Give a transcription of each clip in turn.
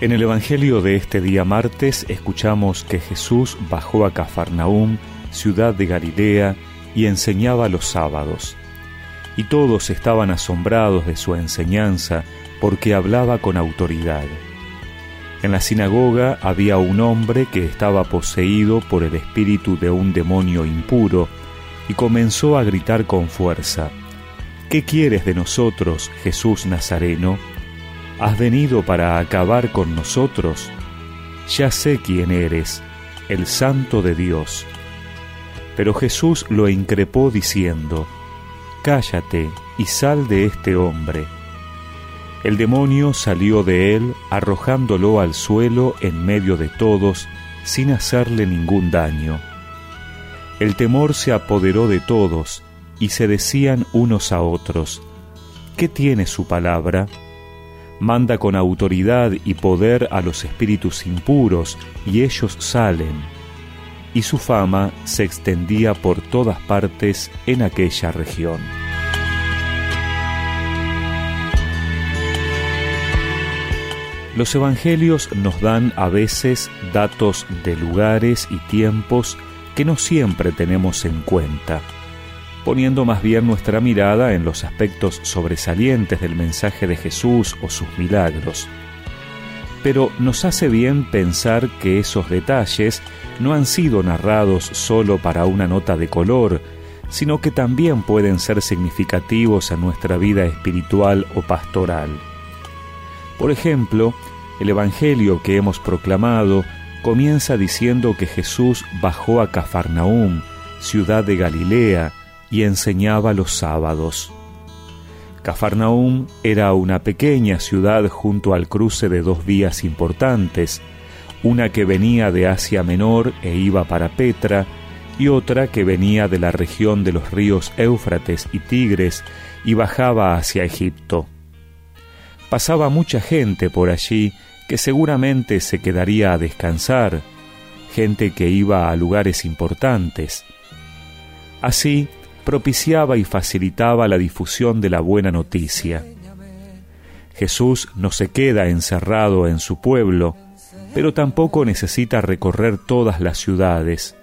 En el Evangelio de este día martes escuchamos que Jesús bajó a Cafarnaúm, ciudad de Galilea, y enseñaba los sábados. Y todos estaban asombrados de su enseñanza porque hablaba con autoridad. En la sinagoga había un hombre que estaba poseído por el espíritu de un demonio impuro y comenzó a gritar con fuerza, ¿Qué quieres de nosotros, Jesús Nazareno? ¿Has venido para acabar con nosotros? Ya sé quién eres, el Santo de Dios. Pero Jesús lo increpó diciendo, Cállate y sal de este hombre. El demonio salió de él, arrojándolo al suelo en medio de todos, sin hacerle ningún daño. El temor se apoderó de todos, y se decían unos a otros, ¿qué tiene su palabra? Manda con autoridad y poder a los espíritus impuros, y ellos salen. Y su fama se extendía por todas partes en aquella región. Los evangelios nos dan a veces datos de lugares y tiempos que no siempre tenemos en cuenta poniendo más bien nuestra mirada en los aspectos sobresalientes del mensaje de Jesús o sus milagros. Pero nos hace bien pensar que esos detalles no han sido narrados solo para una nota de color, sino que también pueden ser significativos en nuestra vida espiritual o pastoral. Por ejemplo, el Evangelio que hemos proclamado comienza diciendo que Jesús bajó a Cafarnaúm, ciudad de Galilea, y enseñaba los sábados. Cafarnaúm era una pequeña ciudad junto al cruce de dos vías importantes, una que venía de Asia Menor e iba para Petra, y otra que venía de la región de los ríos Éufrates y Tigres y bajaba hacia Egipto. Pasaba mucha gente por allí que seguramente se quedaría a descansar, gente que iba a lugares importantes. Así, propiciaba y facilitaba la difusión de la buena noticia. Jesús no se queda encerrado en su pueblo, pero tampoco necesita recorrer todas las ciudades.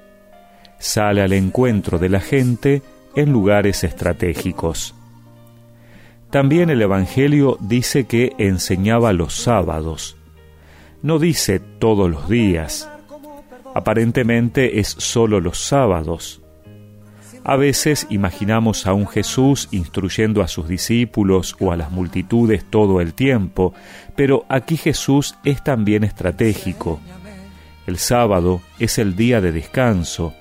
Sale al encuentro de la gente en lugares estratégicos. También el Evangelio dice que enseñaba los sábados. No dice todos los días. Aparentemente es solo los sábados. A veces imaginamos a un Jesús instruyendo a sus discípulos o a las multitudes todo el tiempo, pero aquí Jesús es también estratégico. El sábado es el día de descanso,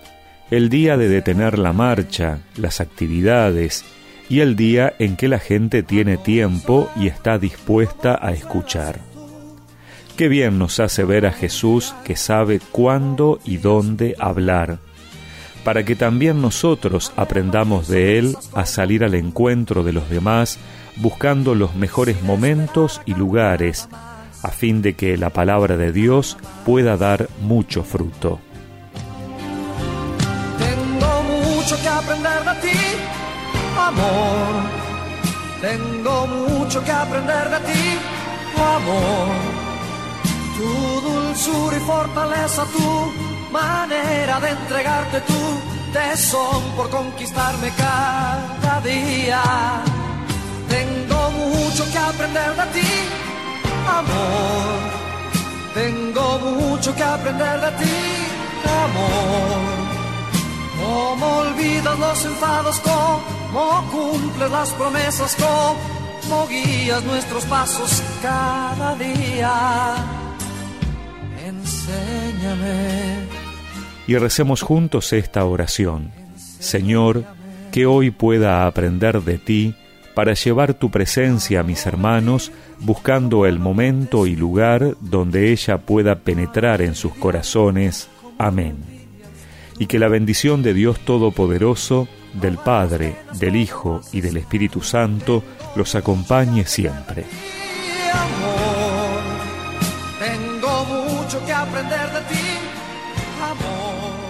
el día de detener la marcha, las actividades, y el día en que la gente tiene tiempo y está dispuesta a escuchar. Qué bien nos hace ver a Jesús que sabe cuándo y dónde hablar para que también nosotros aprendamos de Él a salir al encuentro de los demás buscando los mejores momentos y lugares, a fin de que la palabra de Dios pueda dar mucho fruto. Tengo mucho que aprender de ti, amor. Tengo mucho que aprender de ti, amor. Tu dulzura y fortaleza, tú manera de entregarte tu tesón por conquistarme cada día. Tengo mucho que aprender de ti, amor. Tengo mucho que aprender de ti, amor. Cómo olvidas los enfados, cómo cumples las promesas, cómo guías nuestros pasos cada día. Enséñame y recemos juntos esta oración. Señor, que hoy pueda aprender de ti para llevar tu presencia a mis hermanos, buscando el momento y lugar donde ella pueda penetrar en sus corazones. Amén. Y que la bendición de Dios Todopoderoso, del Padre, del Hijo y del Espíritu Santo los acompañe siempre mucho que aprender de ti, amor.